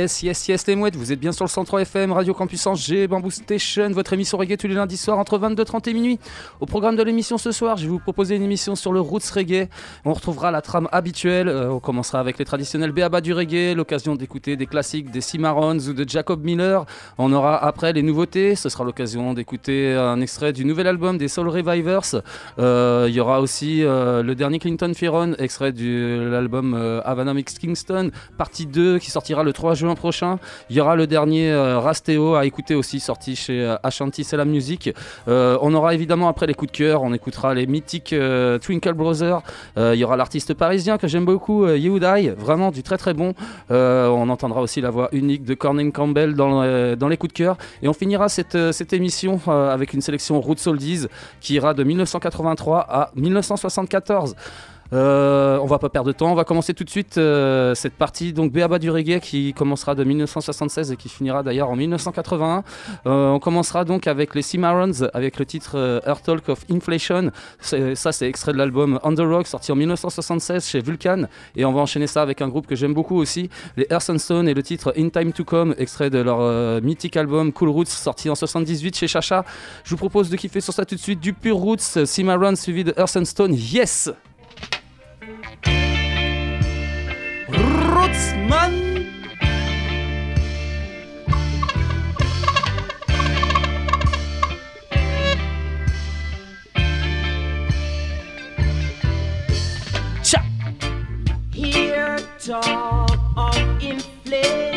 Yes, yes, yes, les mouettes, vous êtes bien sur le 103 FM, Radio Campus Angers, Bamboo Station, votre émission reggae tous les lundis soirs entre 22h30 et minuit. Au programme de l'émission ce soir, je vais vous proposer une émission sur le roots reggae. On retrouvera la trame habituelle, euh, on commencera avec les traditionnels béaba du reggae, l'occasion d'écouter des classiques des Cimarrons ou de Jacob Miller. On aura après les nouveautés, ce sera l'occasion d'écouter un extrait du nouvel album des Soul Revivers. Euh, Il y aura aussi euh, le dernier Clinton Fearon, extrait de l'album euh, Havana Mix Kingston, partie 2 qui sortira le 3 juin prochain. Il y aura le dernier euh, Rasteo à écouter aussi, sorti chez euh, Ashanti C'est la musique. Euh, on aura évidemment après les coups de cœur, on écoutera les mythiques Twinkle Brothers. Il y aura l'artiste parisien que j'aime beaucoup, Yehudai, vraiment du très très bon. On entendra aussi la voix unique de Corning Campbell dans, dans les coups de cœur. Et on finira cette, émission avec une sélection Roots Oldies qui ira de 1983 à 1974. Euh, on va pas perdre de temps, on va commencer tout de suite euh, cette partie donc Béaba du reggae qui commencera de 1976 et qui finira d'ailleurs en 1981. Euh, on commencera donc avec les Cimarrons avec le titre Earth Talk of Inflation. Ça c'est extrait de l'album Under Rock sorti en 1976 chez Vulcan et on va enchaîner ça avec un groupe que j'aime beaucoup aussi, les Earth and Stone et le titre In Time to Come extrait de leur euh, mythique album Cool Roots sorti en 78 chez Chacha. Je vous propose de kiffer sur ça tout de suite du pur Roots Cimarrons suivi de Earth and Stone. Yes! Rootsman Cha Hear talk of inflation,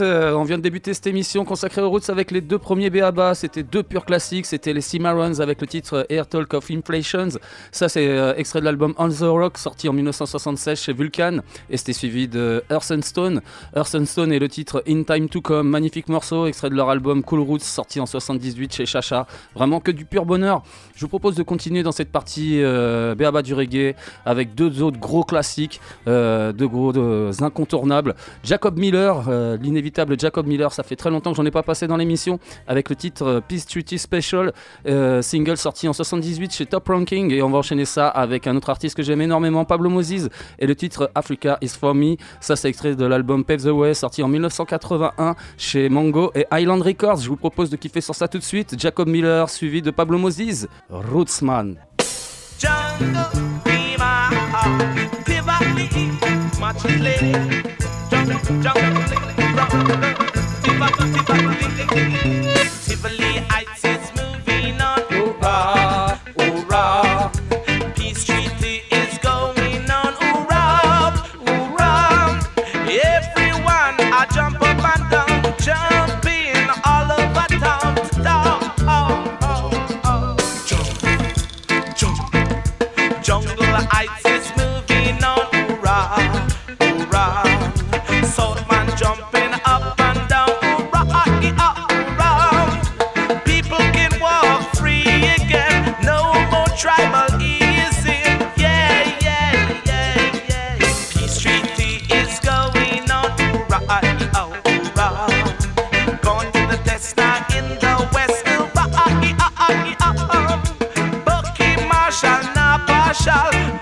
Euh, On vient de débuter cette émission consacrée aux Roots avec les deux premiers BABA. C'était deux purs classiques. C'était les Cimarrons avec le titre Air Talk of Inflations. Ça c'est euh, extrait de l'album On the Rock sorti en 1976 chez Vulcan. Et c'était suivi de Earth and Stone. Earth and Stone et le titre In Time to Come. Magnifique morceau extrait de leur album Cool Roots sorti en 78 chez Chacha. Vraiment que du pur bonheur. Je vous propose de continuer dans cette partie euh, BABA du reggae avec deux autres gros classiques, euh, deux gros incontournables. Jacob Miller, euh, Jacob Miller, ça fait très longtemps que j'en ai pas passé dans l'émission, avec le titre euh, Peace Treaty Special, euh, single sorti en 78 chez Top Ranking, et on va enchaîner ça avec un autre artiste que j'aime énormément, Pablo Moses, et le titre Africa is for me, ça c'est extrait de l'album Pave the Way, sorti en 1981 chez Mango et Island Records. Je vous propose de kiffer sur ça tout de suite, Jacob Miller suivi de Pablo Moses, Rootsman. Tivoli Heights is moving on. Ooh, shall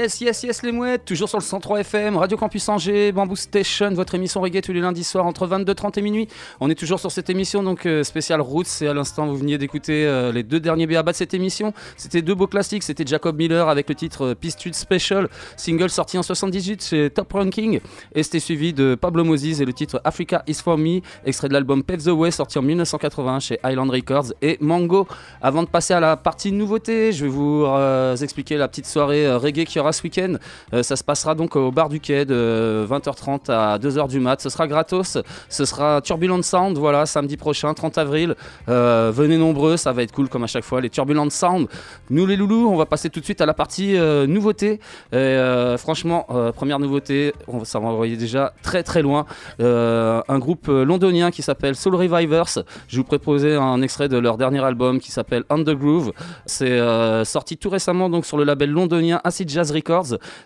Yes, yes, yes, les mouettes, toujours sur le 103 FM, Radio Campus Angers, Bamboo Station, votre émission reggae tous les lundis soirs entre 22h30 et minuit. On est toujours sur cette émission, donc euh, Roots, et à l'instant, vous veniez d'écouter euh, les deux derniers BABA de cette émission. C'était deux beaux classiques, c'était Jacob Miller avec le titre euh, Special, single sorti en 78 chez Top Ranking, et c'était suivi de Pablo Moses et le titre Africa is for me, extrait de l'album Pave the Way, sorti en 1981 chez Island Records et Mango. Avant de passer à la partie nouveauté, je vais vous euh, expliquer la petite soirée euh, reggae qu'il y aura ce week-end. Euh, ça se passera donc au bar du quai de 20h30 à 2h du mat. Ce sera gratos. Ce sera Turbulent Sound, voilà, samedi prochain, 30 avril. Euh, venez nombreux, ça va être cool comme à chaque fois. Les Turbulent Sound. Nous les loulous, on va passer tout de suite à la partie euh, nouveauté. Euh, franchement, euh, première nouveauté, on, ça va envoyer déjà très très loin. Euh, un groupe euh, londonien qui s'appelle Soul Revivers. Je vous proposer un extrait de leur dernier album qui s'appelle On the Groove. C'est euh, sorti tout récemment donc sur le label londonien Acid Jazz Records.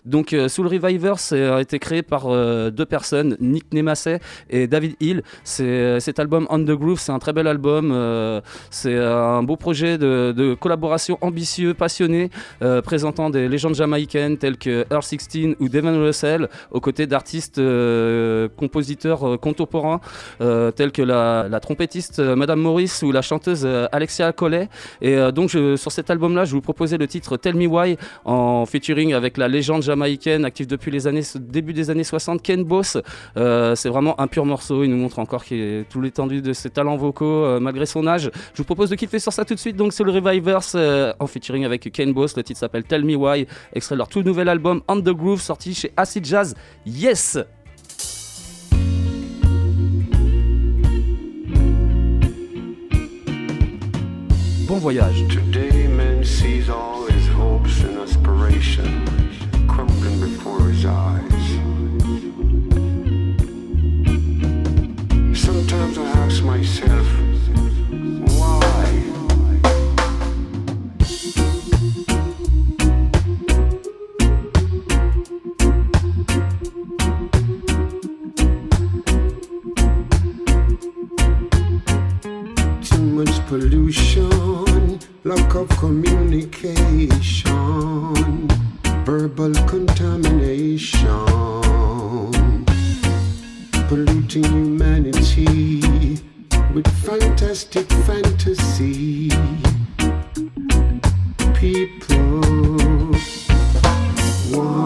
Donc euh, Soul Reviver a été créé par euh, deux personnes, Nick Nemassey et David Hill. C'est cet album On the Groove, c'est un très bel album. euh, c'est un beau projet de, collaboration ambitieux, passionné, euh, présentant des légendes jamaïcaines telles que Earl 16 ou Devin Russell, aux côtés d'artistes euh, compositeurs euh, contemporains euh, tels que la, trompettiste euh, Madame Maurice ou la chanteuse euh, Alexia Collet. Et euh, donc sur cet album-là, je vous proposais le titre Tell Me Why en featuring avec la légende jamaïcaine active depuis les années début des années 60, Ken Boss. Euh, c'est vraiment un pur morceau. Il nous montre encore tout l'étendue de ses talents vocaux euh, malgré son âge. Je vous propose de kiffer sur ça tout de suite. Donc c'est le Revivers euh, en featuring avec Ken Boss. Le titre s'appelle Tell Me Why, extrait de leur tout nouvel album On the Groove sorti chez Acid Jazz. Yes. Bon voyage. Sometimes I ask myself, why? Too much pollution, lack of communication, verbal contamination, polluting humanity with fantastic fantasy. People, why,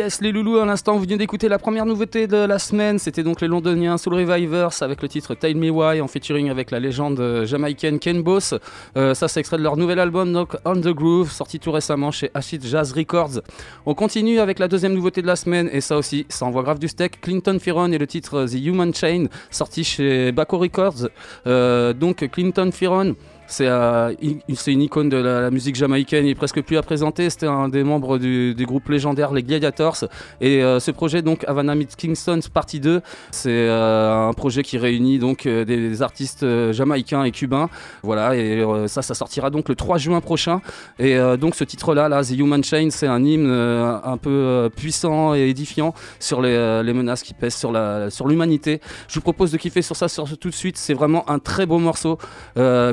Yes, les loulous, à l'instant, vous venez d'écouter la première nouveauté de la semaine. C'était donc les londoniens Soul Revivers avec le titre Tell Me Why en featuring avec la légende euh, jamaïcaine Ken Boss. Euh, ça, c'est extrait de leur nouvel album, donc On the Groove, sorti tout récemment chez Acid Jazz Records. On continue avec la deuxième nouveauté de la semaine, et ça aussi, ça envoie grave du steak. Clinton Firon et le titre The Human Chain, sorti chez Baco Records. Euh, donc, Clinton Firon. C'est euh, c'est une icône de la, musique jamaïcaine, il est presque plus à présenter. C'était un des membres du, du groupe légendaire Les Gladiators. Et euh, ce projet, donc Havana Meets Kingston Partie 2, c'est euh, un projet qui réunit donc des artistes jamaïcains et cubains. Voilà, et ça, ça sortira donc le 3 juin prochain. Et donc ce titre-là, là, The Human Chain, c'est un hymne un peu puissant et édifiant sur les, menaces qui pèsent sur la- sur l'humanité. Je vous propose de kiffer sur ça sur, tout de suite. C'est vraiment un très beau morceau.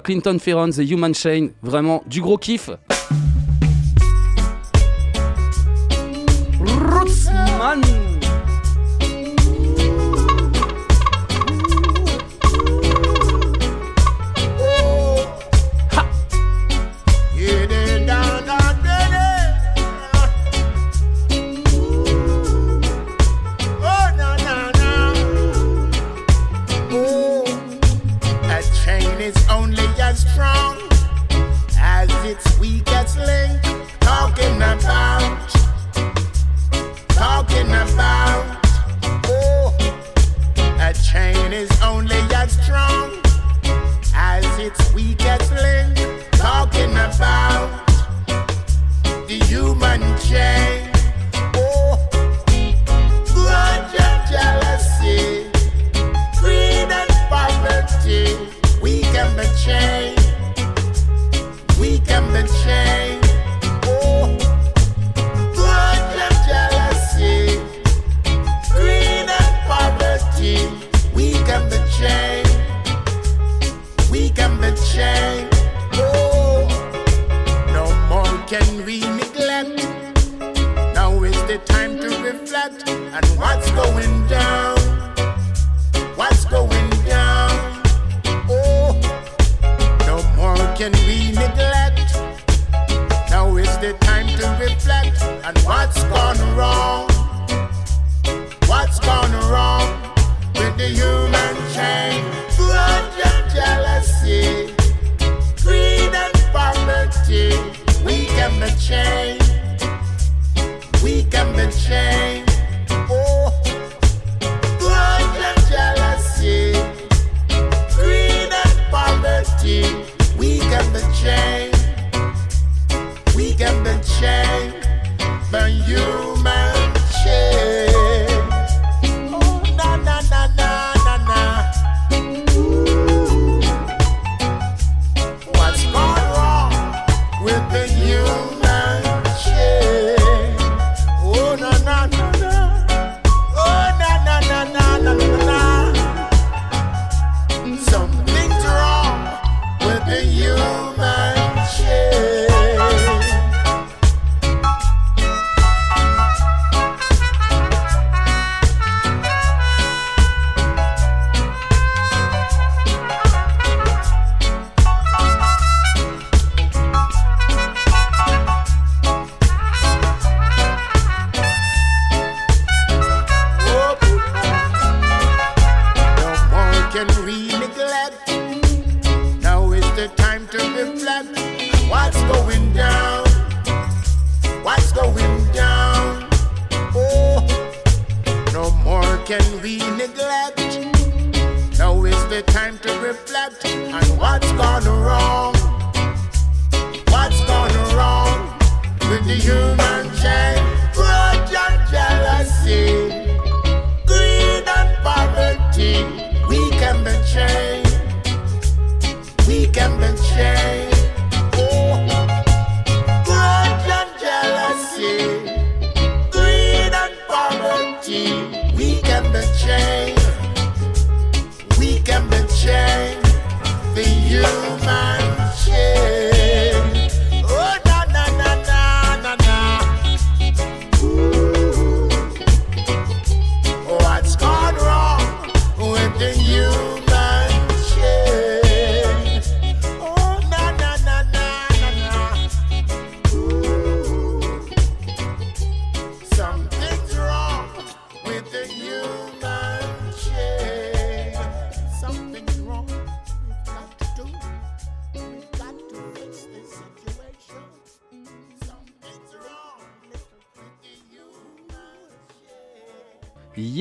Clinton The Human Chain, vraiment du gros kiff. Rootsman. Weakest. Talking about, talking about. Oh, a chain is only as strong as its weakest link. Talking about the human chain. Oh, grudge and jealousy, greed and poverty. We can be on what's going down. What's going down? Oh, no more can we neglect. Now is the time to reflect on what's gone wrong. What's gone wrong with the human chain? Grudge and jealousy, greed and poverty. We can be chained. We can be chained.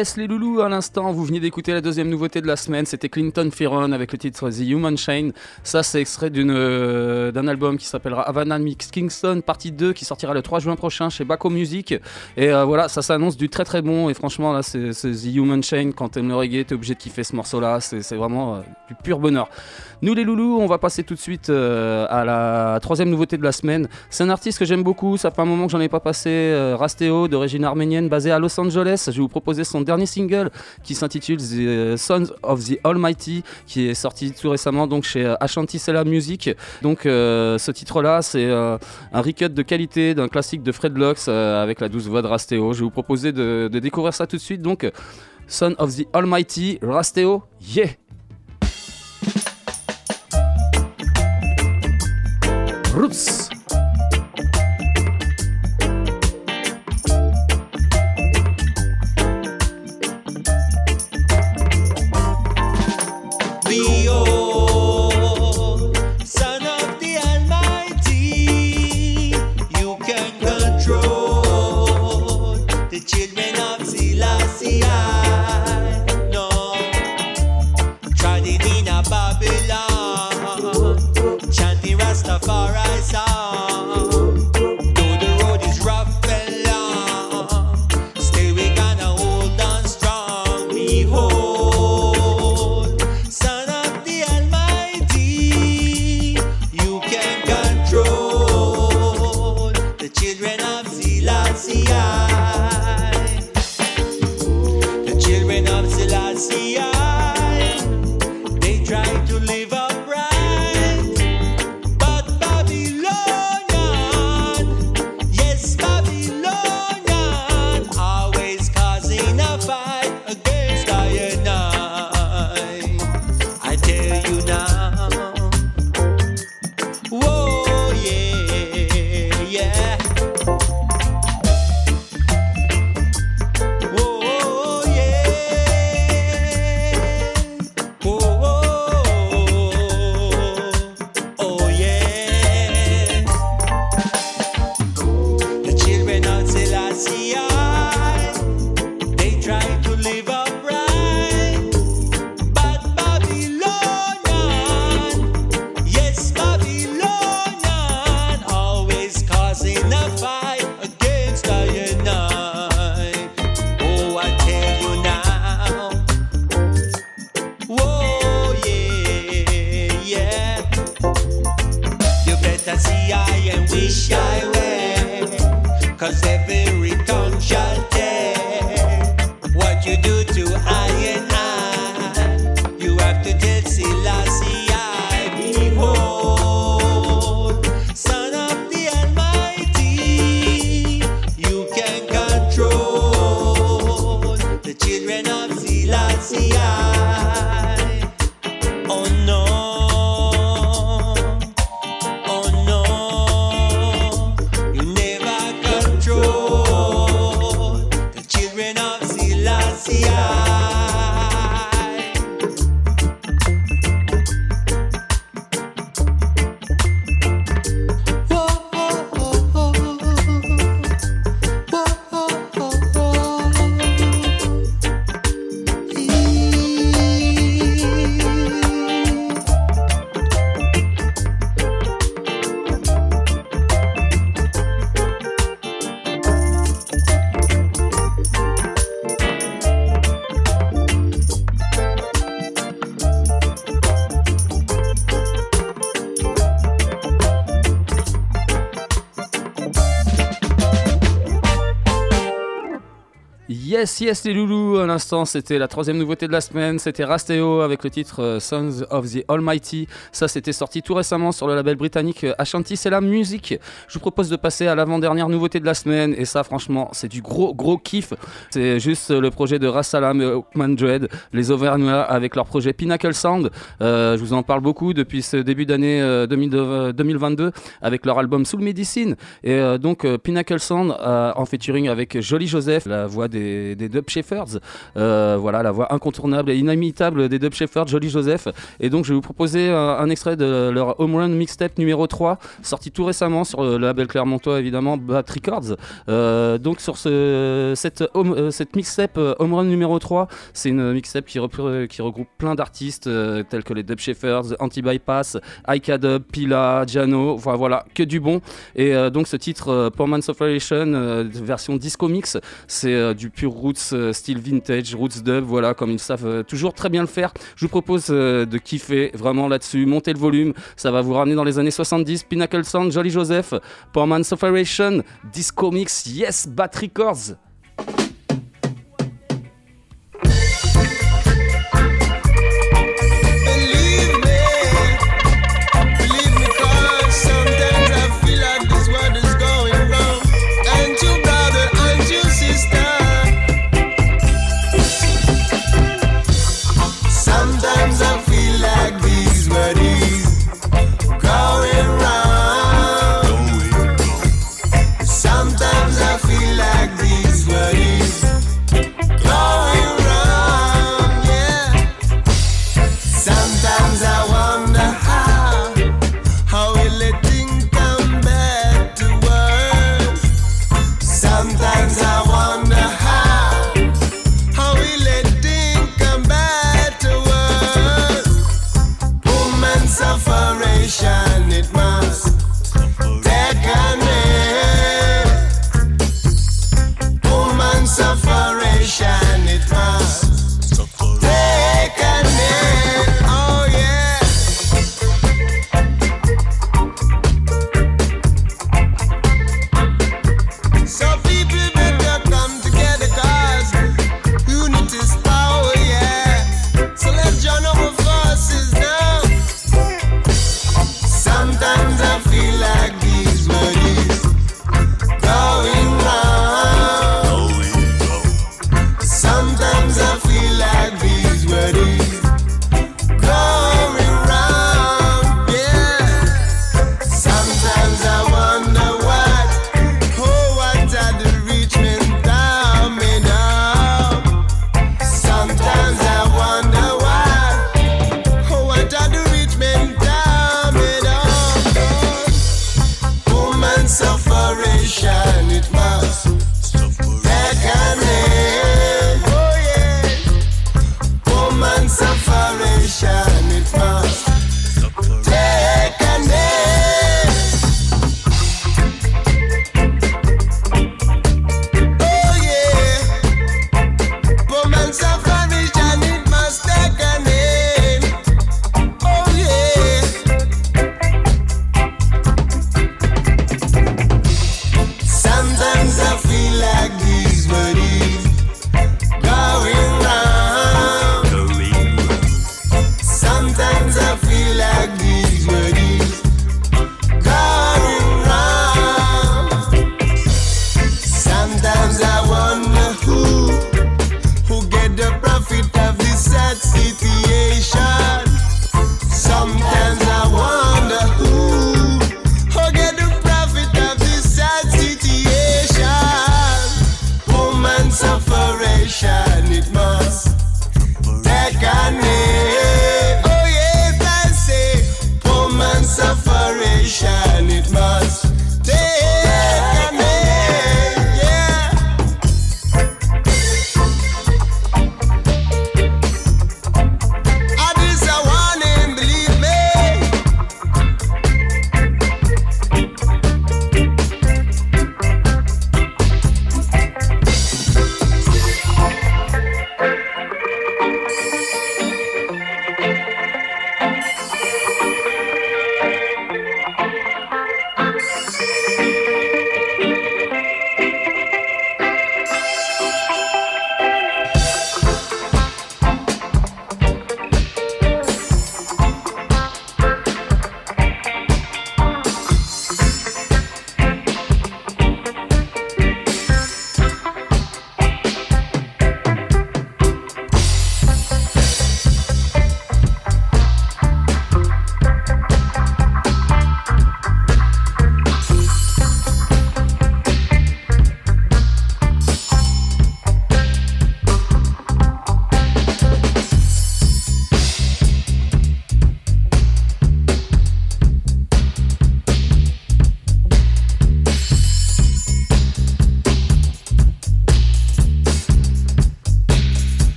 Yes les loulous, à l'instant, vous venez d'écouter la deuxième nouveauté de la semaine, c'était Clinton Fearon avec le titre The Human Chain. Ça c'est extrait euh, d'un album qui s'appellera Havana Mix Kingston partie 2 qui sortira le 3 juin prochain chez Baco Music. Et euh, voilà, ça s'annonce du très très bon et franchement là c'est, The Human Chain, quand t'aimes le reggae t'es obligé de kiffer ce morceau là, c'est, c'est vraiment euh, du pur bonheur. Nous les loulous, on va passer tout de suite euh, à la troisième nouveauté de la semaine. C'est un artiste que j'aime beaucoup, ça fait un moment que j'en ai pas passé, euh, Rasteo d'origine arménienne basé à Los Angeles. Je vais vous proposer son dernier single qui s'intitule The euh, Sons of the Almighty qui est sorti tout récemment donc chez euh, Ashanti Sela Music. Donc ce titre là c'est un recut de qualité d'un classique de Fred Lux avec la douce voix de Rasteo. Je vais vous proposer de, de découvrir ça tout de suite donc Son of the Almighty, Rasteo, yeah! Roots. Yes, yes les loulous, à l'instant c'était la troisième nouveauté de la semaine, c'était Rasteo avec le titre euh, Sons of the Almighty. Ça c'était sorti tout récemment sur le label britannique euh, Ashanti c'est la musique. Je vous propose de passer à l'avant-dernière nouveauté de la semaine et ça franchement c'est du gros gros kiff. C'est juste le projet de Rassalam et Oakman Dread, les Auvergnats avec leur projet Pinnacle Sound. Euh, je vous en parle beaucoup depuis ce début d'année euh, 2000 euh, 2022 avec leur album Soul Medicine et donc Pinnacle Sound en featuring avec Jolie Joseph, la voix des, des Dub Shepherds. Euh, voilà, la voix incontournable et inimitable des Dub Shepherds, Jolly Joseph. Et donc, je vais vous proposer un, extrait de leur Home Run Mixtape numéro 3, sorti tout récemment sur le label Clermontois, évidemment, Bat Records. Euh, donc, sur ce, cette, home- euh, mixtape numéro 3, c'est une mixtape qui, regroupe plein d'artistes tels que les Dub Shepherds, Anti-Bypass, Ika Dub, Pila, Jano, voilà, voilà, que du bon. Et donc, ce titre, euh, Operation, version disco mix, c'est du pur roots, style vintage, roots dub, voilà, comme ils savent euh, toujours très bien le faire. Je vous propose euh, de kiffer vraiment là-dessus, monter le volume, ça va vous ramener dans les années 70. Pinnacle Sound, Jolly Joseph, Poor Man's Operation, disco mix, yes, Bat Records.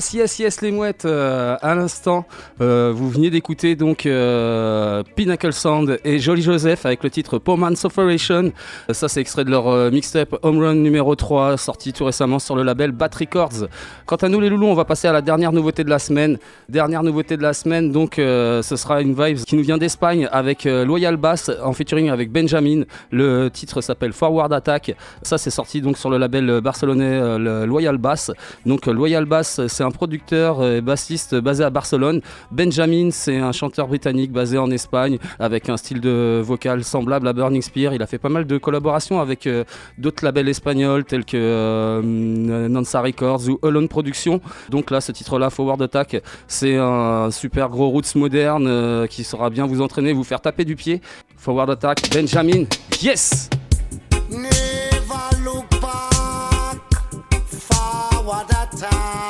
Yes, yes, yes, les mouettes. euh, à l'instant, euh, vous veniez d'écouter donc euh, Pinnacle Sound et Jolly Joseph avec le titre Poor Man's Operation. Ça, c'est extrait de leur mixtape Home Run numéro 3, sorti tout récemment sur le label Bat Records. Quant à nous, les loulous, on va passer à la dernière nouveauté de la semaine. Dernière nouveauté de la semaine, donc, ce sera une vibe qui nous vient d'Espagne avec Loyal Bass en featuring avec Benjamin. Le titre s'appelle Forward Attack. Ça, c'est sorti donc sur le label barcelonais Loyal Bass. Donc Loyal Bass, c'est producteur et bassiste basé à Barcelone. Benjamin, c'est un chanteur britannique basé en Espagne avec un style de vocal semblable à Burning Spear. Il a fait pas mal de collaborations avec euh, d'autres labels espagnols tels que euh, Nansa Records ou Alone Productions. Donc là, ce titre-là, Forward Attack, c'est un super gros roots moderne euh, qui saura bien vous entraîner, vous faire taper du pied. Forward Attack, Benjamin, yes! Never forward attack.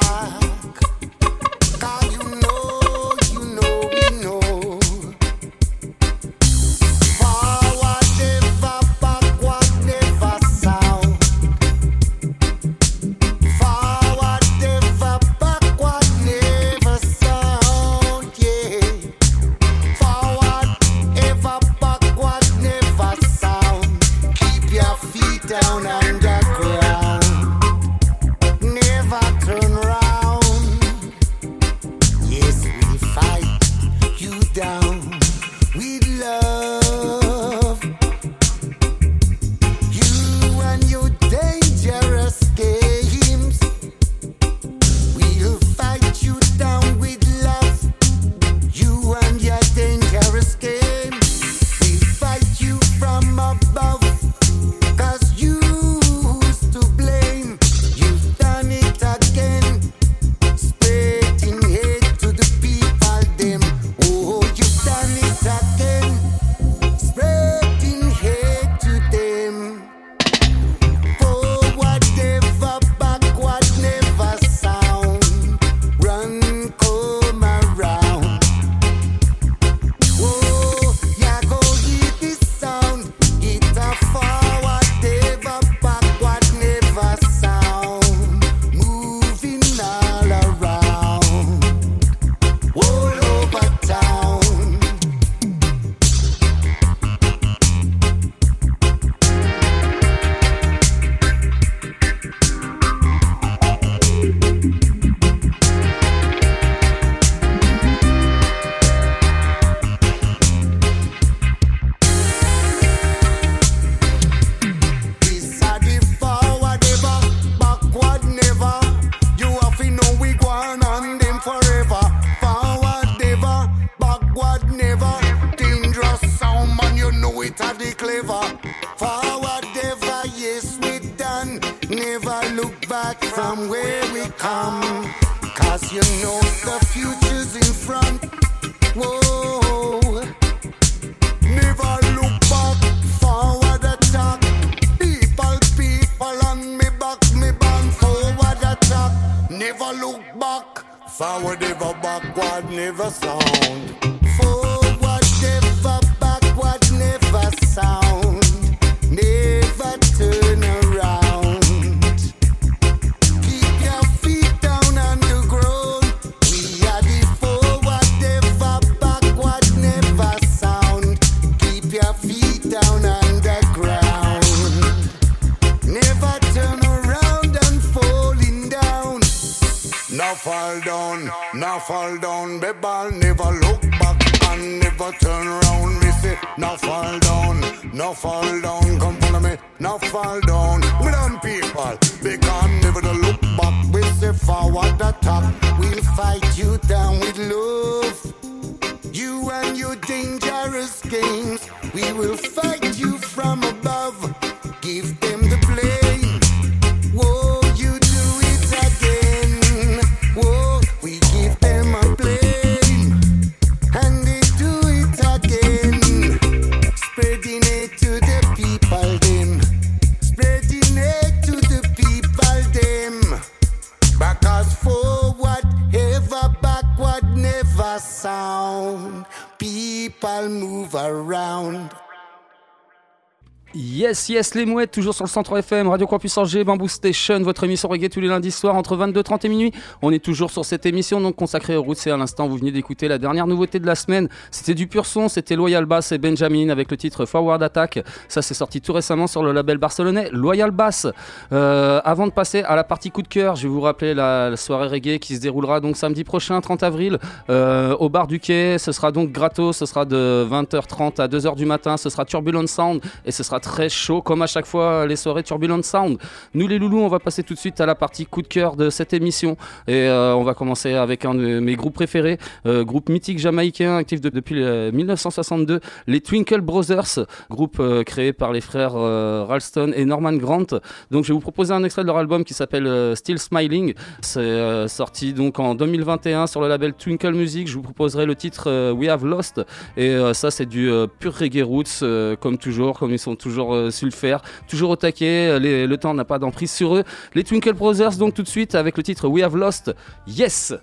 Yes, yes, les mouettes, toujours sur le centre FM, Radio Campus Angers, Bamboo Station, votre émission reggae tous les lundis soirs entre 22h30 et minuit. On est toujours sur cette émission donc consacrée aux routes et à l'instant vous venez d'écouter la dernière nouveauté de la semaine. C'était du pur son, c'était Loyal Bass et Benjamin avec le titre Forward Attack. Ça c'est sorti tout récemment sur le label barcelonais Loyal Bass. Euh, avant de passer à la partie coup de cœur, je vais vous rappeler la, la soirée reggae qui se déroulera donc samedi prochain, 30 avril, euh, au bar du quai. Ce sera donc gratos, ce sera de 20h30 à 2h du matin, ce sera Turbulent Sound et ce sera très chaud comme à chaque fois les soirées Turbulent Sound. Nous les loulous, on va passer tout de suite à la partie coup de cœur de cette émission et euh, on va commencer avec un de mes groupes préférés, euh, groupe mythique jamaïcain actif de- depuis euh, 1962, les Twinkle Brothers, groupe euh, créé par les frères euh, Ralston et Norman Grant. Donc je vais vous proposer un extrait de leur album qui s'appelle euh, Still Smiling. C'est euh, sorti donc en 2021 sur le label Twinkle Music. Je vous proposerai le titre euh, We Have Lost et euh, ça c'est du euh, pur reggae roots euh, comme toujours, comme ils sont toujours euh, le faire, toujours au taquet. euh, le temps n'a pas d'emprise sur eux. Les Twinkle Brothers donc tout de suite avec le titre We Have Lost. Yes.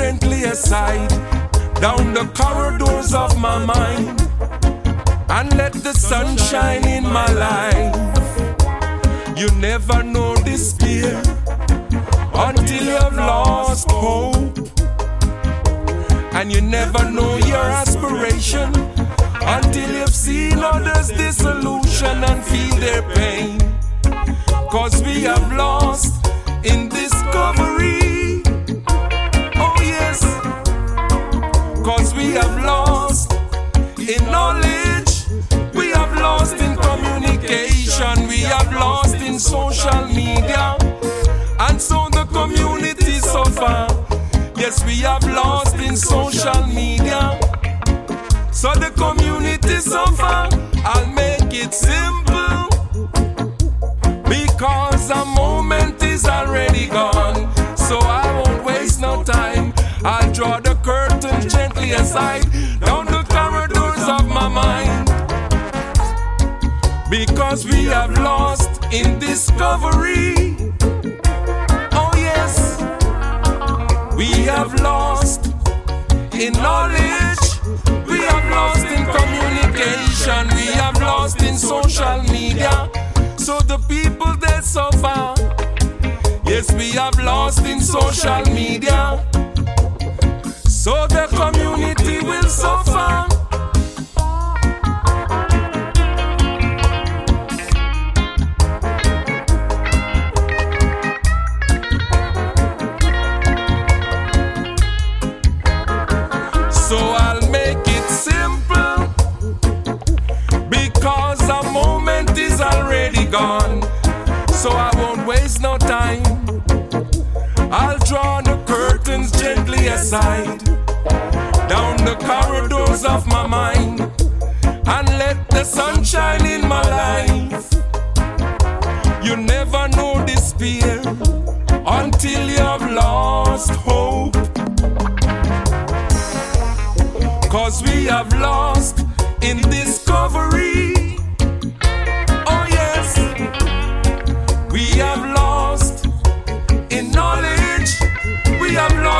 Gently aside down the corridors of my mind and let the sun shine in my life. You never know despair until you have lost hope. And you never know your aspiration until you've seen others' disillusion and feel their pain. Cause we have lost in discovery. In knowledge. We have lost in communication. We have lost in social media. And so the community suffer. Yes, we have lost in social media. So the community suffer. I'll make it simple. Because the moment is already gone. So I won't waste no time. I'll draw the curtain gently aside down Because we have lost in discovery. Oh, yes. We have lost in knowledge. We have lost in communication. We have lost in social media. So the people that suffer. Yes, we have lost in social media. So the community will suffer. Gone. So I won't waste no time. I'll draw the curtains gently aside down the corridors of my mind and let the sun shine in my life. You never know despair until you have lost hope. Cause we have lost in discovery.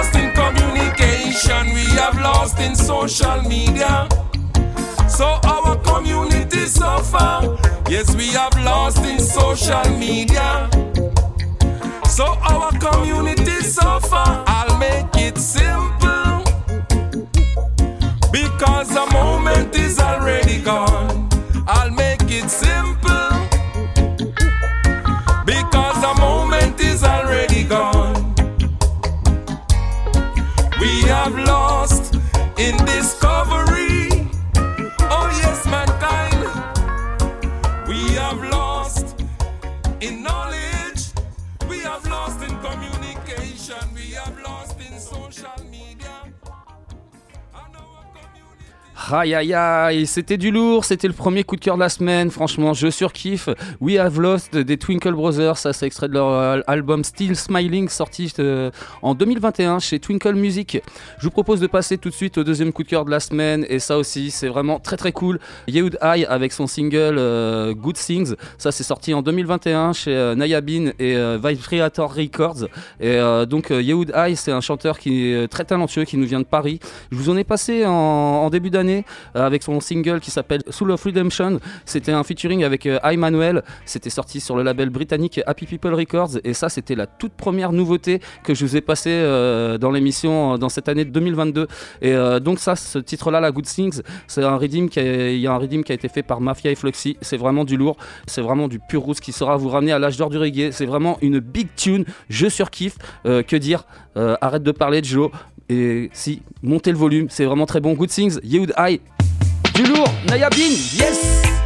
Lost in communication. We have lost in social media. So our community suffer. Yes, we have lost in social media. So our community suffer. I'll make it simple. Because the moment is already gone. I'll make it simple. In discovery. Aïe aïe aïe, c'était du lourd, c'était le premier coup de cœur de la semaine, franchement je surkiffe. We Have Lost des Twinkle Brothers, ça c'est extrait de leur euh, album Still Smiling sorti euh, en 2021 chez Twinkle Music. Je vous propose de passer tout de suite au deuxième coup de cœur de la semaine et ça aussi c'est vraiment très très cool. Yehoud High avec son single euh, Good Things, ça c'est sorti en 2021 chez Naya Bean et Vibrator Records. Et donc Yehoud High c'est un chanteur qui est très talentueux qui nous vient de Paris. Je vous en ai passé en début d'année euh, avec son single qui s'appelle Soul of Redemption. C'était un featuring avec euh, Manuel. C'était sorti sur le label britannique Happy People Records. Et ça, c'était la toute première nouveauté que je vous ai passée euh, dans l'émission dans cette année 2022. Et donc ça, ce titre-là, la Good Things, c'est un redeem qui a, y a un redeem qui a été fait par Mafia et Fluxy. C'est vraiment du lourd. C'est vraiment du pur roots qui sera vous ramener à l'âge d'or du reggae. C'est vraiment une big tune. Je surkiffe. Que dire? Arrête de parler de Joe. Et si, montez le volume, c'est vraiment très bon. Good Things, Yehoud High. Du lourd, Naya Bin, yes!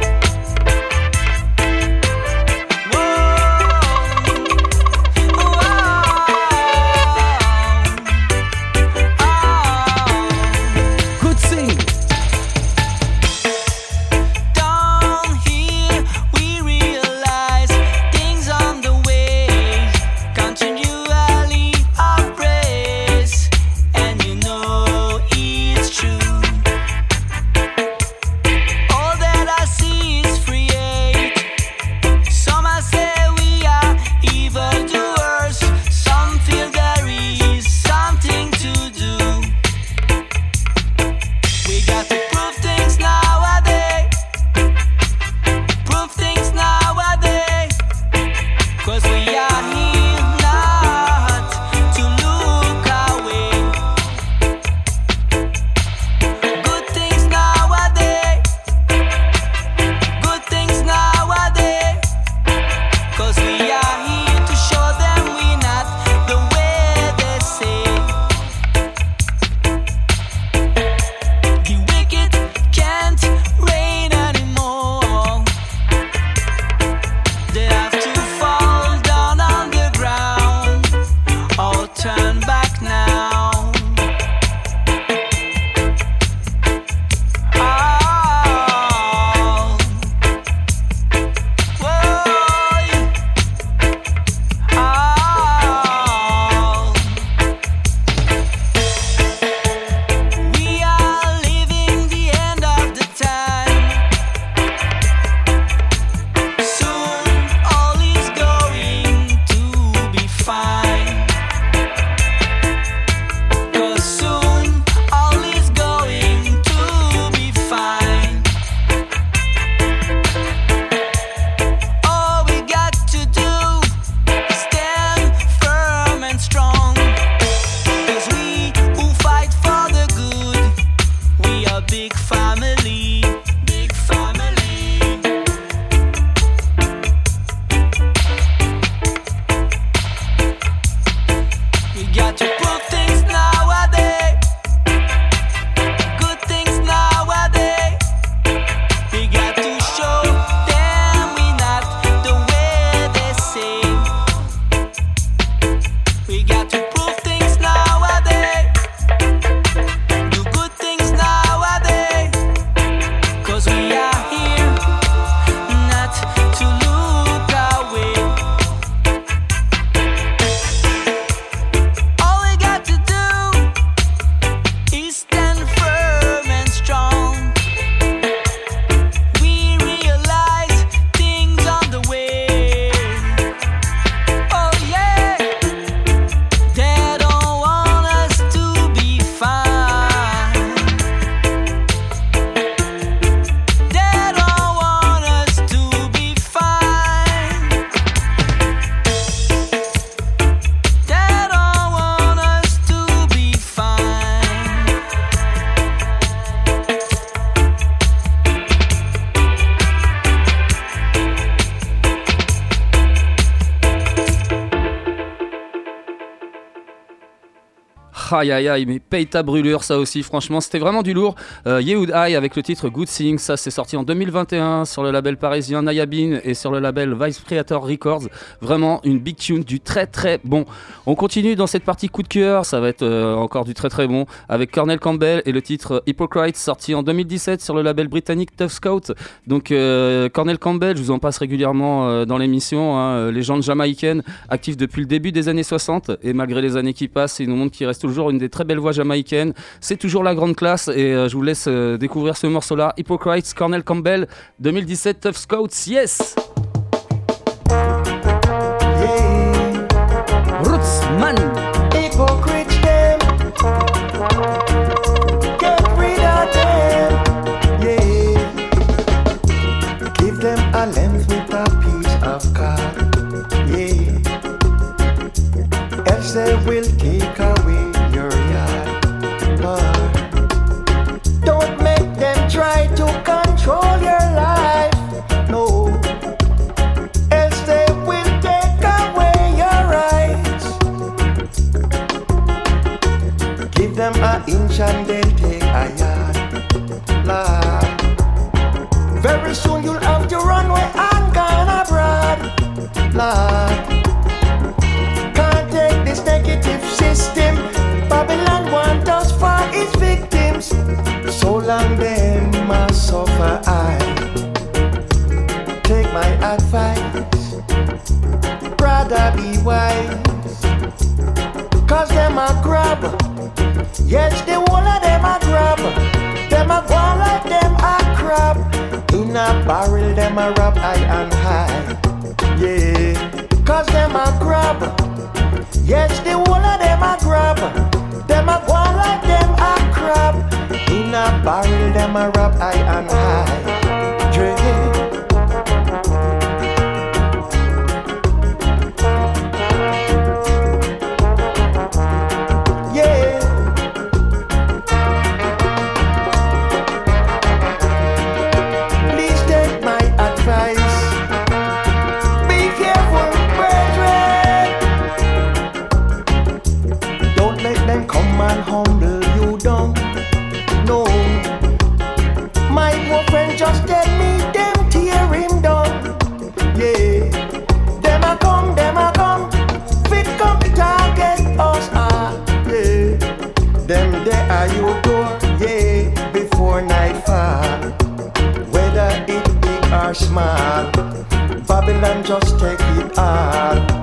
Aïe aïe aïe, mais paye ta brûlure, ça aussi, franchement, c'était vraiment du lourd. Euh, Yehoud avec le titre Good Things, ça c'est sorti en 2021 sur le label parisien Nayabin et sur le label Vice Predator Records. Vraiment une big tune, du très très bon. On continue dans cette partie coup de cœur, ça va être euh, encore du très très bon avec Cornel Campbell et le titre Hypocrite sorti en 2017 sur le label britannique Tough Scout. Donc euh, Cornel Campbell, je vous en passe régulièrement euh, dans l'émission, hein, euh, légende jamaïcaine, active depuis le début des années 60 et malgré les années qui passent, il nous montre qu'il reste toujours une des très belles voix jamaïcaines. C'est toujours la grande classe et euh, je vous laisse euh, découvrir ce morceau-là, Hypocrites, Cornel Campbell, 2017 Tough Scouts, yes! Roots An inch and they'll take a yard. Lord. Very soon you'll have to run away abroad. Lord. Can't take this negative system. Babylon want us for its victims. So long them must suffer I. Take my advice. Brother be wise. Cause them a grab. Yes, the whole of them a grab. Them a go like them a crab. In a barrel, them a rub high and high. Yeah, cause them a grab. Yes, the whole of them a grab. Them a go like them a crab. In a barrel, them a rub high and high. Yeah. Come humble you down. No. My poor friend just tell me them tear him down. Yeah. Them a come, them a come. Fit come target us. Ah, yeah. Them there are your door. Yeah. Before nightfall whether it big or small. Babylon just take it all.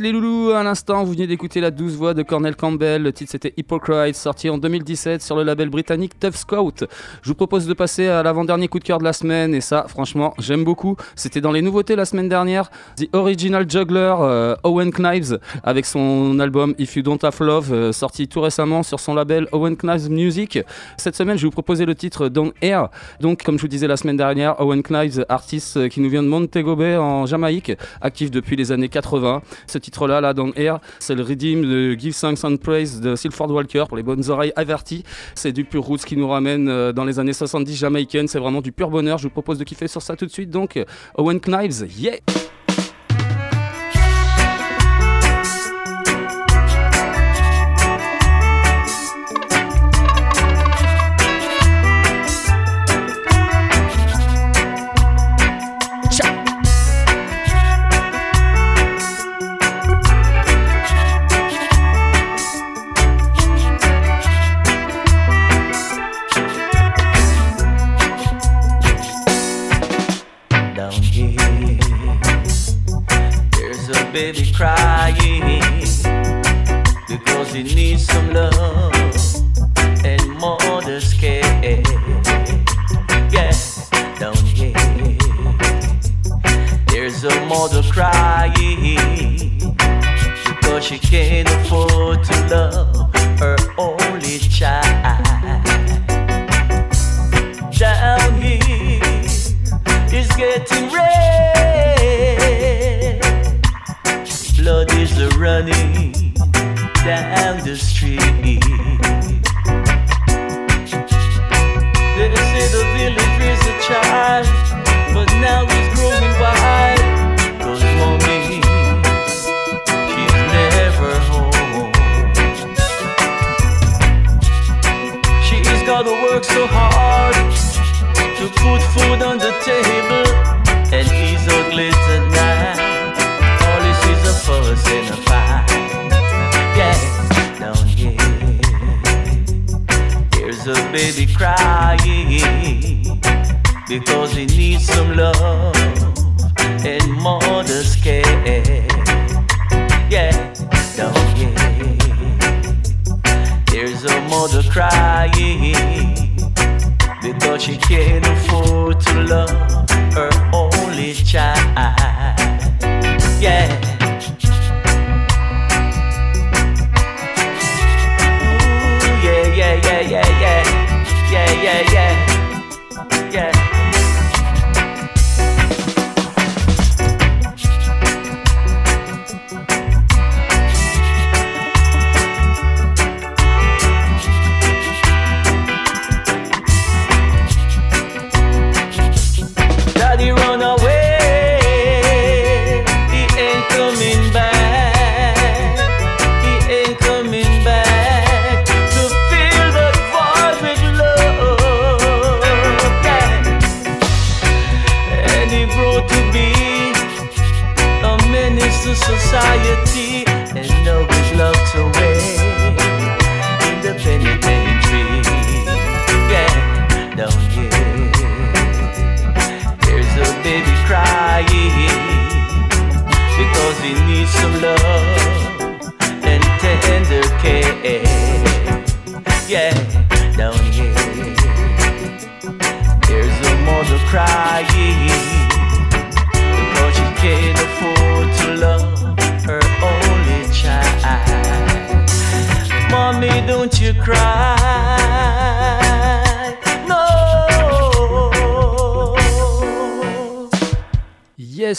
Les loulous, l'instant vous venez d'écouter la douce voix de Cornel Campbell, le titre c'était Hypocrite, sorti en 2017 sur le label britannique Tough Scout. Je vous propose de passer à l'avant-dernier coup de cœur de la semaine et ça franchement j'aime beaucoup. C'était dans les nouveautés la semaine dernière, The Original Juggler, euh, Owen Knives, avec son album If You Don't Have Love, euh, sorti tout récemment sur son label Owen Knives Music. Cette semaine je vais vous proposer le titre Don't Air. Donc comme je vous disais la semaine dernière, Owen Knives, artiste euh, qui nous vient de Montego Bay en Jamaïque, actif depuis les années 80. Ce titre-là, là, dans C'est le redeem de Give Thanks and Praise de Silford Walker pour les bonnes oreilles averties. C'est du pur roots qui nous ramène euh, dans les années 70 jamaïcaines. C'est vraiment du pur bonheur. Je vous propose de kiffer sur ça tout de suite. Donc, Owen Knives, yeah! A baby crying because he needs some love and mother's care. Yeah, down here. There's a mother crying because she can't afford to love because he needs some love and mother's care. Yeah, down here, there's a mother crying because she can't afford to love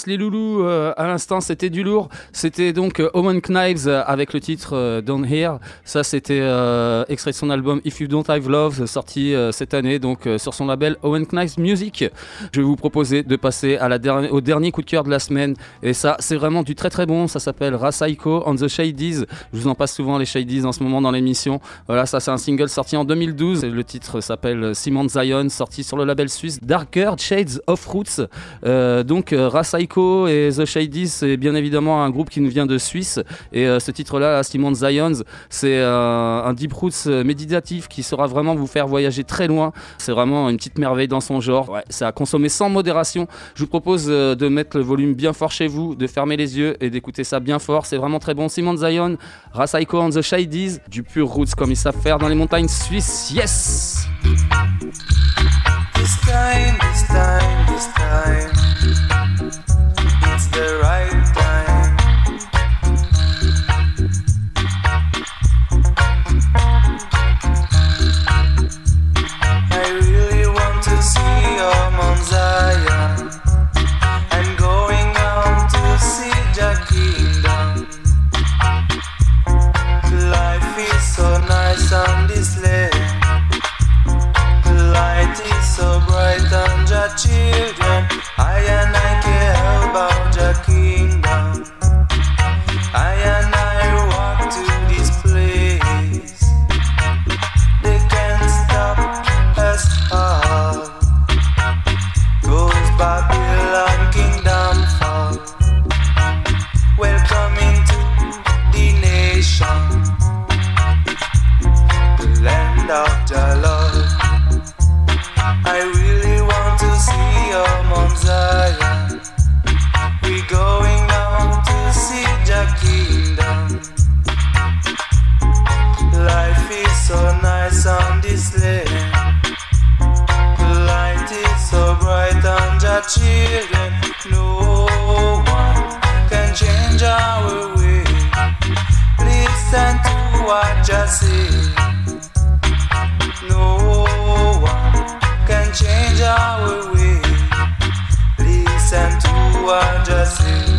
Les loulous, euh, à l'instant c'était du lourd. C'était donc euh, Owen Knives euh, avec le titre Down Here. Ça c'était extrait de son album If You Don't Have Love, sorti cette année donc sur son label Owen Knives Music. Je vais vous proposer de passer au dernier coup de cœur de la semaine. Et ça, c'est vraiment du très très bon. Ça s'appelle Rasaiko on the Shadies. Je vous en passe souvent les Shadies en ce moment dans l'émission. Voilà, ça c'est un single sorti en 2012. Le titre s'appelle Simon Zion, sorti sur le label suisse Darker Shades of Roots. Donc euh, Rasaiko et The Shadies, c'est bien évidemment un groupe qui nous vient de Suisse. Et euh, ce titre-là, Simon Zions, c'est euh, un deep roots euh, méditatif qui saura vraiment vous faire voyager très loin. C'est vraiment une petite merveille dans son genre. Ouais, c'est à consommer sans modération. Je vous propose euh, de mettre le volume bien fort chez vous, de fermer les yeux et d'écouter ça bien fort. C'est vraiment très bon. Simon Zion, Rasaiko and the Shadies, du pur roots comme ils savent faire dans les montagnes suisses. Yes! This time, this time, this time, the right time. I really want to see Mount Zion. I'm going on to see the kingdom. Life is so nice on this land. The light is so bright on the children. easy. The light is so bright on your children. No one can change our way. Listen to what you say. No one can change our way. Listen to what you say.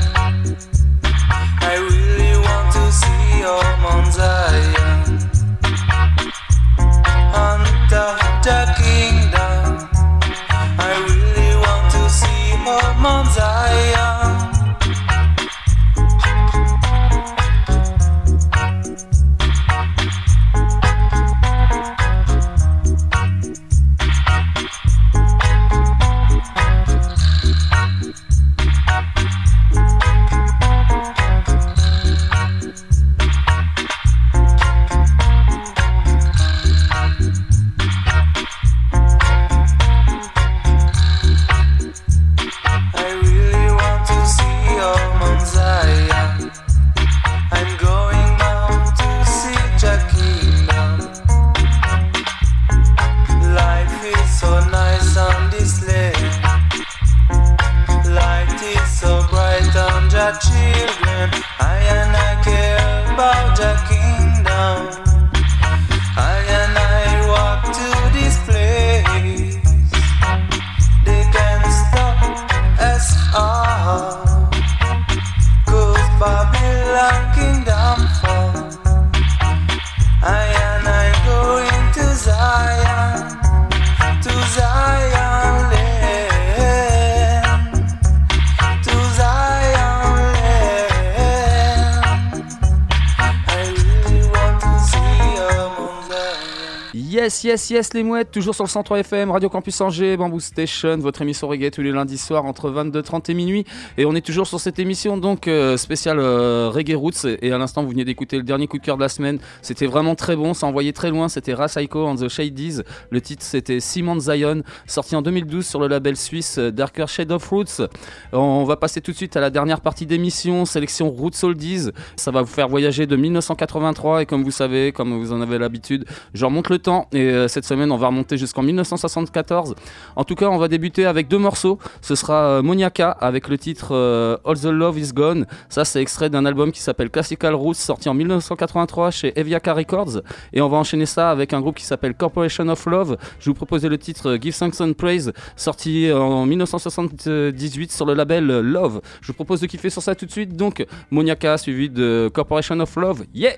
Yes, yes, les mouettes, toujours sur le 103 FM, Radio Campus Angers, Bamboo Station, votre émission reggae tous les lundis soirs entre 22h30 et minuit. Et on est toujours sur cette émission donc euh, spéciale euh, Reggae Roots. Et à l'instant, vous venez d'écouter le dernier coup de cœur de la semaine. C'était vraiment très bon, ça envoyait très loin. C'était Rasaiko and the Shadies. Le titre, c'était Simon Zion, sorti en 2012 sur le label suisse euh, Darker Shade of Roots. On va passer tout de suite à la dernière partie d'émission, sélection Roots Oldies. Ça va vous faire voyager de 1983 et comme vous savez, comme vous en avez l'habitude, je remonte le temps et euh, cette semaine on va remonter jusqu'en 1974. En tout cas, on va débuter avec deux morceaux. Ce sera euh, Moniaka avec le titre euh, All the Love Is Gone. Ça, c'est extrait d'un album qui s'appelle Classical Roots, sorti en 1983 chez Eviaka Records. Et on va enchaîner ça avec un groupe qui s'appelle Corporation of Love. Je vous proposer le titre Give Thanks and Praise, sorti en 1978 sur le label Love. Je vous propose de kiffer sur ça tout de suite. Donc, Moniaka suivi de Corporation of Love. Yeah!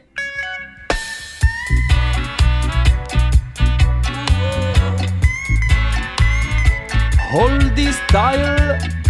Hold this style.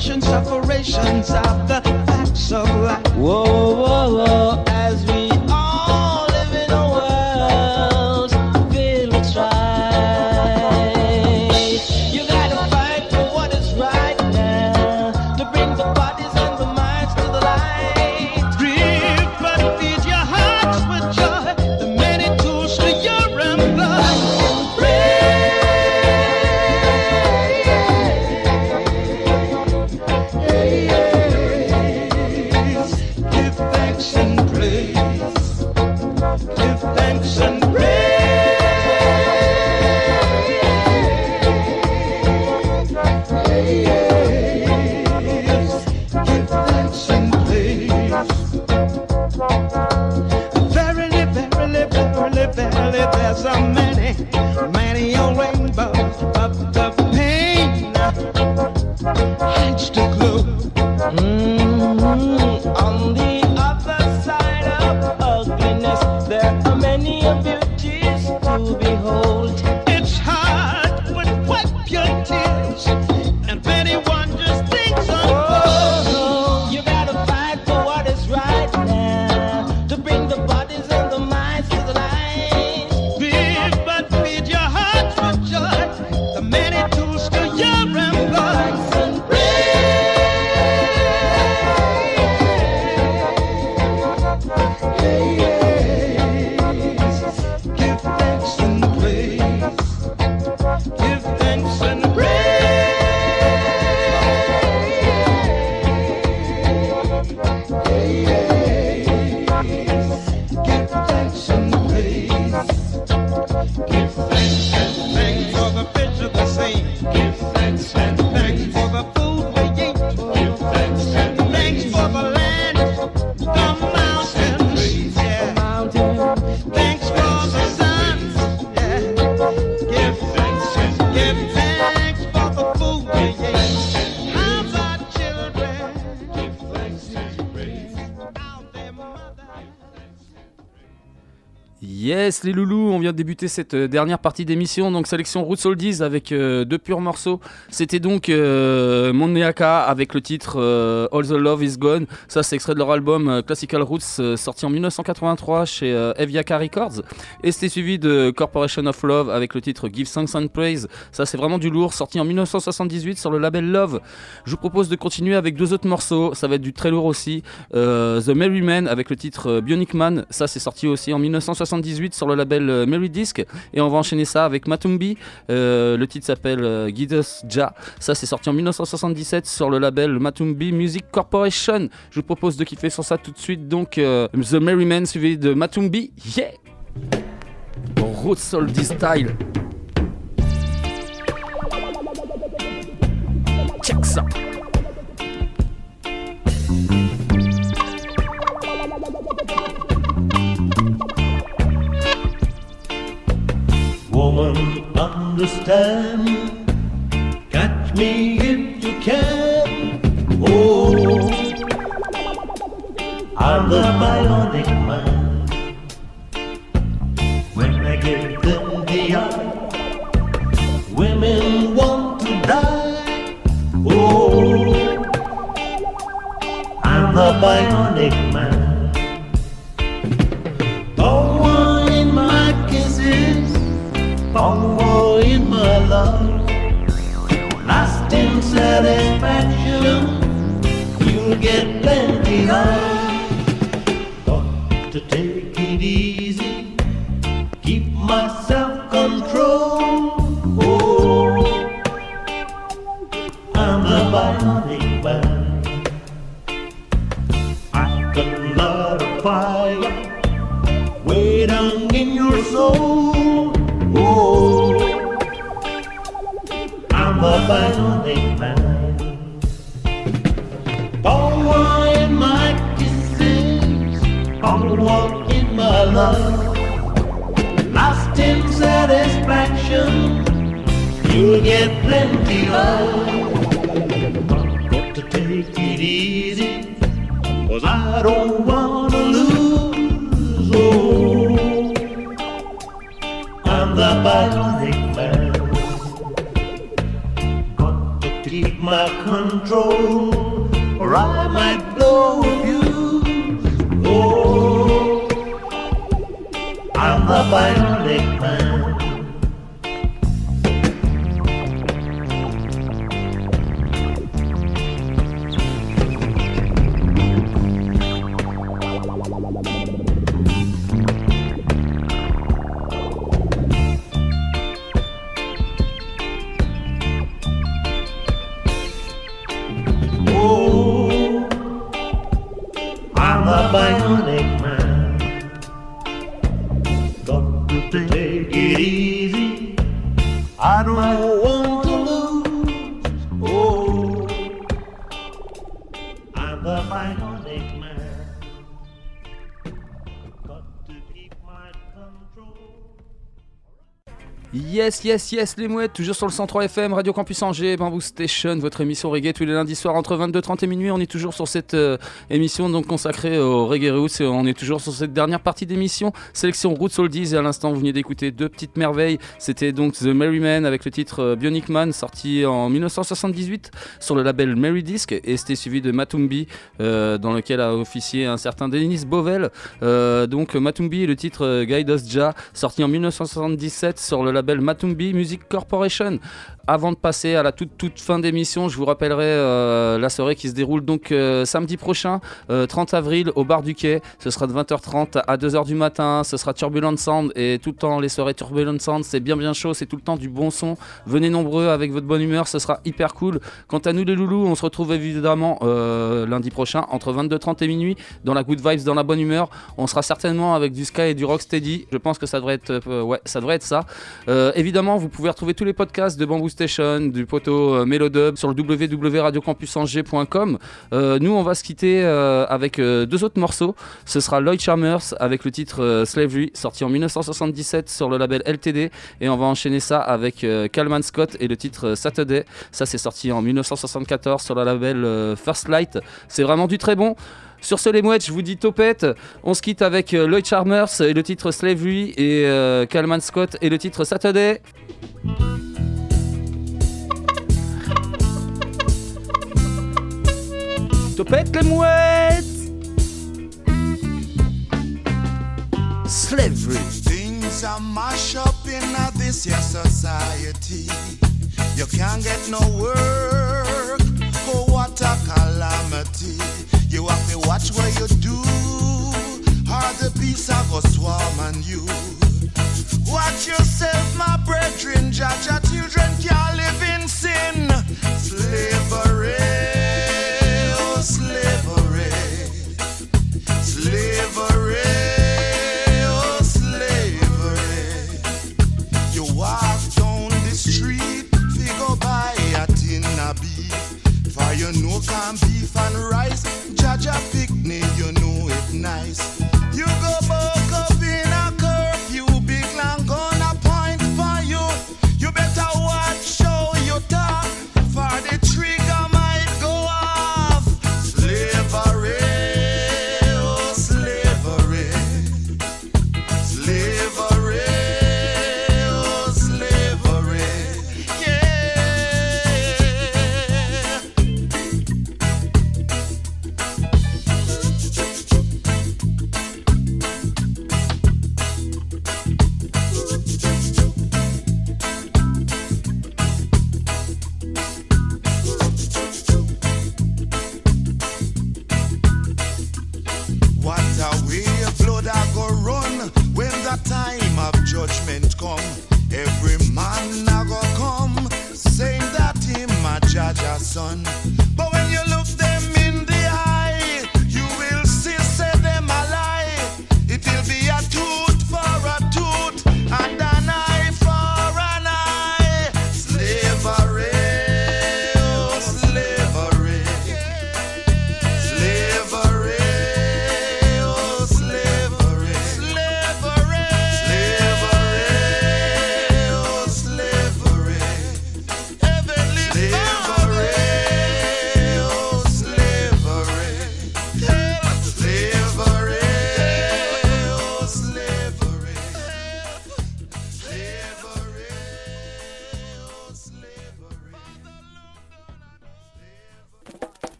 separation, separations of the and Yes, les loulous, on vient de débuter cette euh, dernière partie d'émission, donc sélection Roots Oldies avec euh, deux purs morceaux. C'était donc euh, Monneaka avec le titre euh, All the Love Is Gone. Ça, c'est extrait de leur album Classical Roots sorti en 1983 chez Eviaka Records. Et c'était suivi de Corporation of Love avec le titre Give Thanks and Praise. Ça, c'est vraiment du lourd, sorti en 1978 sur le label Love. Je vous propose de continuer avec deux autres morceaux. Ça va être du très lourd aussi. The Merry Man avec le titre Bionic Man. Ça, c'est sorti aussi en 1978 sur le label euh, Merry Disc. Et on va enchaîner ça avec Matumbi. Euh, le titre s'appelle euh, Guide Us Ja. Ça, c'est sorti en 1977 sur le label Matumbi Music Corporation. Je vous propose de kiffer sur ça tout de suite. Donc, The Merry Man suivi de Matumbi. Yeah! Road Soldy Style. Woman, understand. Catch me if you can. Oh, I'm the bionic man. When I get them the eye, women want to die. Oh, I'm the bionic man. In my love, satisfaction. You'll get plenty of. To take it easy, keep my self control. Oh, I'm the bionic man. I fire way down in your soul. The bionic man. Power in my kisses, power in my love, lasting satisfaction. You'll get plenty of. Got to take it easy, cause I don't wanna lose. Oh, I'm the bionic my control, or I might blow fuse. Oh, I'm the bionic man. Yes, yes, yes, les mouettes, toujours sur le 103 FM, Radio Campus Angers, Bamboo Station, votre émission reggae tous les lundis soirs entre 22h30 et minuit. On est toujours sur cette euh, émission donc consacrée au reggae roots et on est toujours sur cette dernière partie d'émission, sélection Roots Oldies. Et à l'instant, vous venez d'écouter deux petites merveilles. C'était donc The Merry Man avec le titre euh, Bionic Man, sorti en 1978 sur le label Merry Disc et c'était suivi de Matumbi, euh, dans lequel a officié un certain Denis Bovel. Euh, donc Matumbi le titre Guide Us Ja, sorti en 1977 sur le label Matumbi Music Corporation. Avant de passer à la toute toute fin d'émission, je vous rappellerai euh, la soirée qui se déroule donc euh, samedi prochain, euh, 30 avril, au bar du quai. Ce sera de 20h30 à 2h du matin. Ce sera Turbulent Sound et tout le temps les soirées Turbulent Sound, c'est bien bien chaud, c'est tout le temps du bon son. Venez nombreux avec votre bonne humeur, ce sera hyper cool. Quant à nous les loulous, on se retrouve évidemment euh, lundi prochain entre 22h30 et minuit dans la good vibes, dans la bonne humeur. On sera certainement avec du Sky et du Rocksteady. Je pense que ça devrait être, euh, ouais, ça devrait être ça. Euh, évidemment, vous pouvez retrouver tous les podcasts de Bamboo Station, du poteau euh, Melodub sur le www.radiocampusangers.com. Euh, nous, on va se quitter euh, avec deux autres morceaux. Ce sera Lloyd Charmers avec le titre Slavery, sorti en 1977 sur le label LTD. Et on va enchaîner ça avec Calman Scott et le titre Saturday. Ça, c'est sorti en 1974 sur le label First Light. C'est vraiment du très bon. Sur ce, les mouettes, je vous dis topette. On se quitte avec Lloyd Charmers et le titre Slavery et euh, Calman Scott et le titre Saturday. Topette les Slavery Things are mash up in this your society. You can't get no work. Oh, what a calamity. You have to watch what you do. Or the beast are go swarm on you. Watch yourself, my brethren. Judge your children can't live in sin.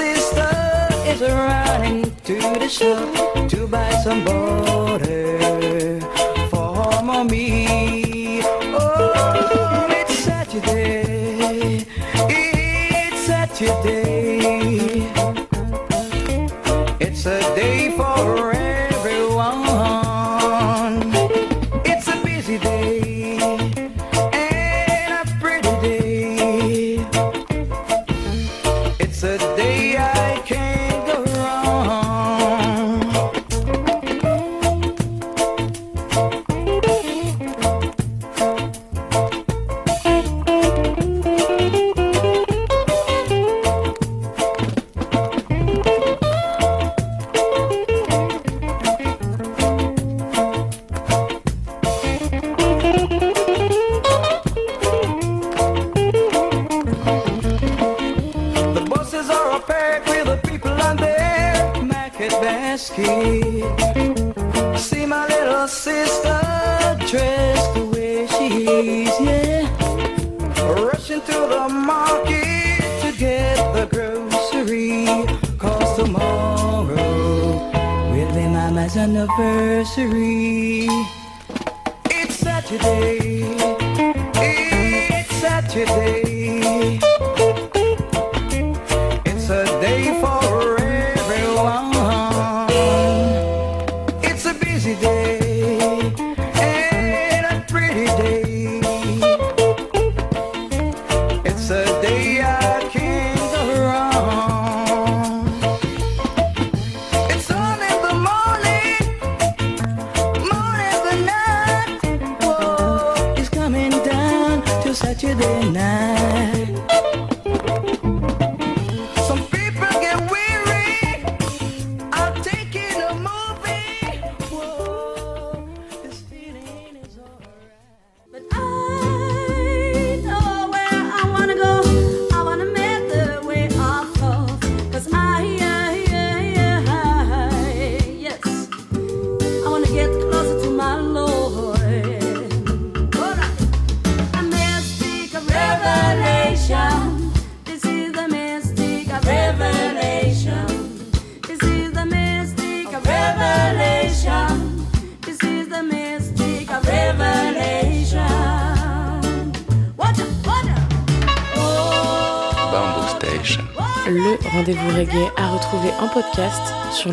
sister is running to the shop to buy some butter for me.